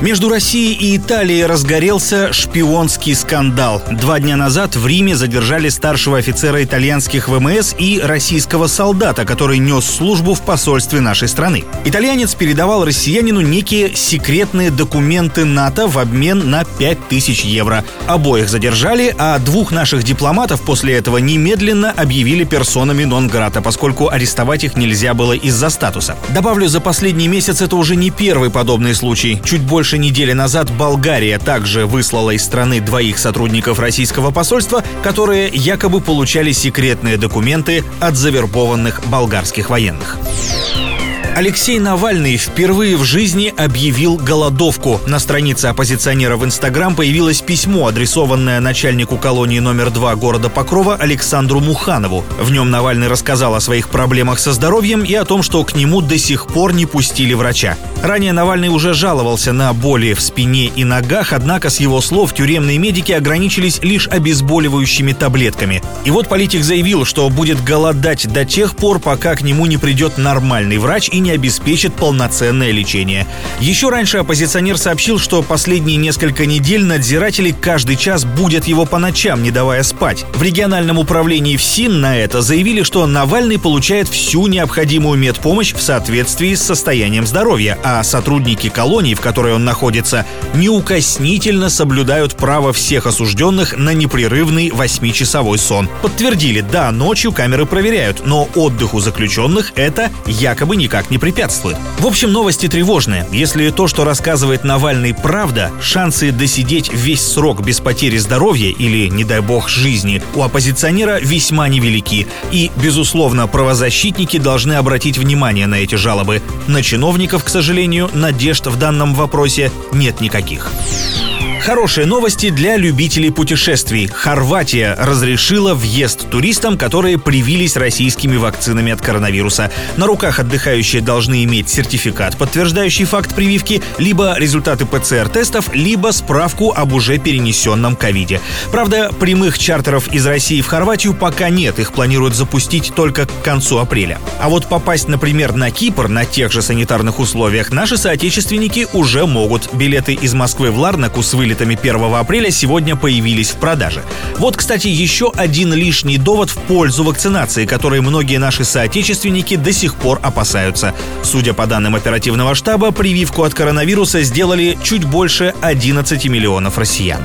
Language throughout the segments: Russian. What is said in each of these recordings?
между Россией и Италией разгорелся шпионский скандал. Два дня назад в Риме задержали старшего офицера итальянских ВМС и российского солдата, который нес службу в посольстве нашей страны. Итальянец передавал россиянину некие секретные документы НАТО в обмен на 5000 евро. Обоих задержали, а двух наших дипломатов после этого немедленно объявили персонами нон-грата, поскольку арестовать их нельзя было из-за статуса. Добавлю, за последний месяц это уже не первый подобный случай. Чуть больше больше недели назад Болгария также выслала из страны двоих сотрудников российского посольства, которые якобы получали секретные документы от завербованных болгарских военных. Алексей Навальный впервые в жизни объявил голодовку. На странице оппозиционера в Инстаграм появилось письмо, адресованное начальнику колонии номер 2 города Покрова Александру Муханову. В нем Навальный рассказал о своих проблемах со здоровьем и о том, что к нему до сих пор не пустили врача. Ранее Навальный уже жаловался на боли в спине и ногах, однако, с его слов, тюремные медики ограничились лишь обезболивающими таблетками. И вот политик заявил, что будет голодать до тех пор, пока к нему не придет нормальный врач и не не обеспечит полноценное лечение. Еще раньше оппозиционер сообщил, что последние несколько недель надзиратели каждый час будут его по ночам, не давая спать. В региональном управлении ФСИН на это заявили, что Навальный получает всю необходимую медпомощь в соответствии с состоянием здоровья, а сотрудники колонии, в которой он находится, неукоснительно соблюдают право всех осужденных на непрерывный восьмичасовой сон. Подтвердили, да, ночью камеры проверяют, но отдыху заключенных это якобы никак не препятствует. В общем, новости тревожные. Если то, что рассказывает Навальный, правда, шансы досидеть весь срок без потери здоровья или, не дай бог, жизни у оппозиционера весьма невелики. И, безусловно, правозащитники должны обратить внимание на эти жалобы. На чиновников, к сожалению, надежд в данном вопросе нет никаких. Хорошие новости для любителей путешествий. Хорватия разрешила въезд туристам, которые привились российскими вакцинами от коронавируса. На руках отдыхающие должны иметь сертификат, подтверждающий факт прививки, либо результаты ПЦР-тестов, либо справку об уже перенесенном ковиде. Правда, прямых чартеров из России в Хорватию пока нет, их планируют запустить только к концу апреля. А вот попасть, например, на Кипр на тех же санитарных условиях наши соотечественники уже могут. Билеты из Москвы в Ларнаку с вылетом билетами 1 апреля сегодня появились в продаже. Вот, кстати, еще один лишний довод в пользу вакцинации, который многие наши соотечественники до сих пор опасаются. Судя по данным оперативного штаба, прививку от коронавируса сделали чуть больше 11 миллионов россиян.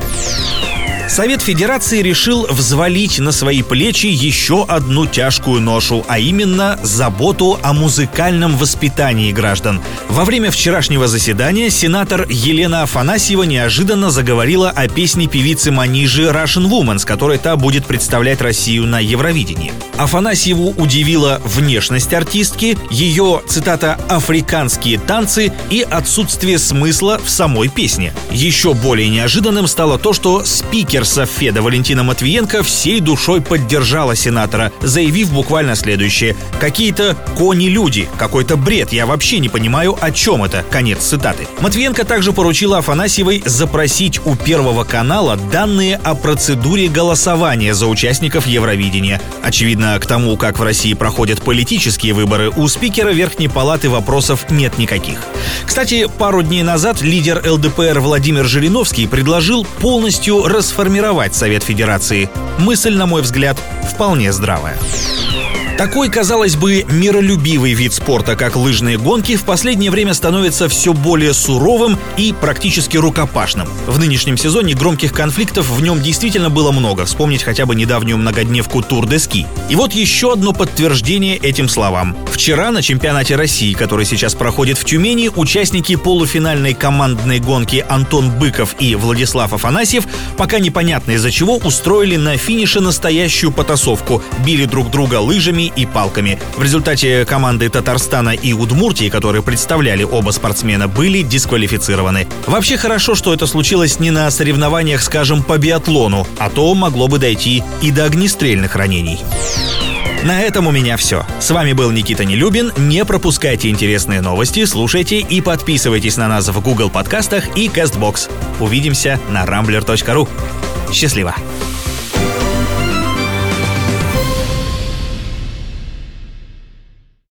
Совет Федерации решил взвалить на свои плечи еще одну тяжкую ношу, а именно заботу о музыкальном воспитании граждан. Во время вчерашнего заседания сенатор Елена Афанасьева неожиданно заговорила о песне певицы Манижи Russian Woman, с которой та будет представлять Россию на Евровидении. Афанасьеву удивила внешность артистки, ее, цитата, «африканские танцы» и отсутствие смысла в самой песне. Еще более неожиданным стало то, что спикер Спикер Софеда Валентина Матвиенко всей душой поддержала сенатора, заявив буквально следующее. «Какие-то кони-люди, какой-то бред, я вообще не понимаю, о чем это». Конец цитаты. Матвиенко также поручила Афанасьевой запросить у Первого канала данные о процедуре голосования за участников Евровидения. Очевидно, к тому, как в России проходят политические выборы, у спикера Верхней Палаты вопросов нет никаких. Кстати, пару дней назад лидер ЛДПР Владимир Жириновский предложил полностью расформировать формировать Совет Федерации. Мысль, на мой взгляд, вполне здравая. Такой, казалось бы, миролюбивый вид спорта, как лыжные гонки, в последнее время становится все более суровым и практически рукопашным. В нынешнем сезоне громких конфликтов в нем действительно было много, вспомнить хотя бы недавнюю многодневку Тур де Ски. И вот еще одно подтверждение этим словам. Вчера на чемпионате России, который сейчас проходит в Тюмени, участники полуфинальной командной гонки Антон Быков и Владислав Афанасьев, пока непонятно из-за чего, устроили на финише настоящую потасовку, били друг друга лыжами лопатами и палками. В результате команды Татарстана и Удмуртии, которые представляли оба спортсмена, были дисквалифицированы. Вообще хорошо, что это случилось не на соревнованиях, скажем, по биатлону, а то могло бы дойти и до огнестрельных ранений. На этом у меня все. С вами был Никита Нелюбин. Не пропускайте интересные новости, слушайте и подписывайтесь на нас в Google подкастах и CastBox. Увидимся на rambler.ru. Счастливо!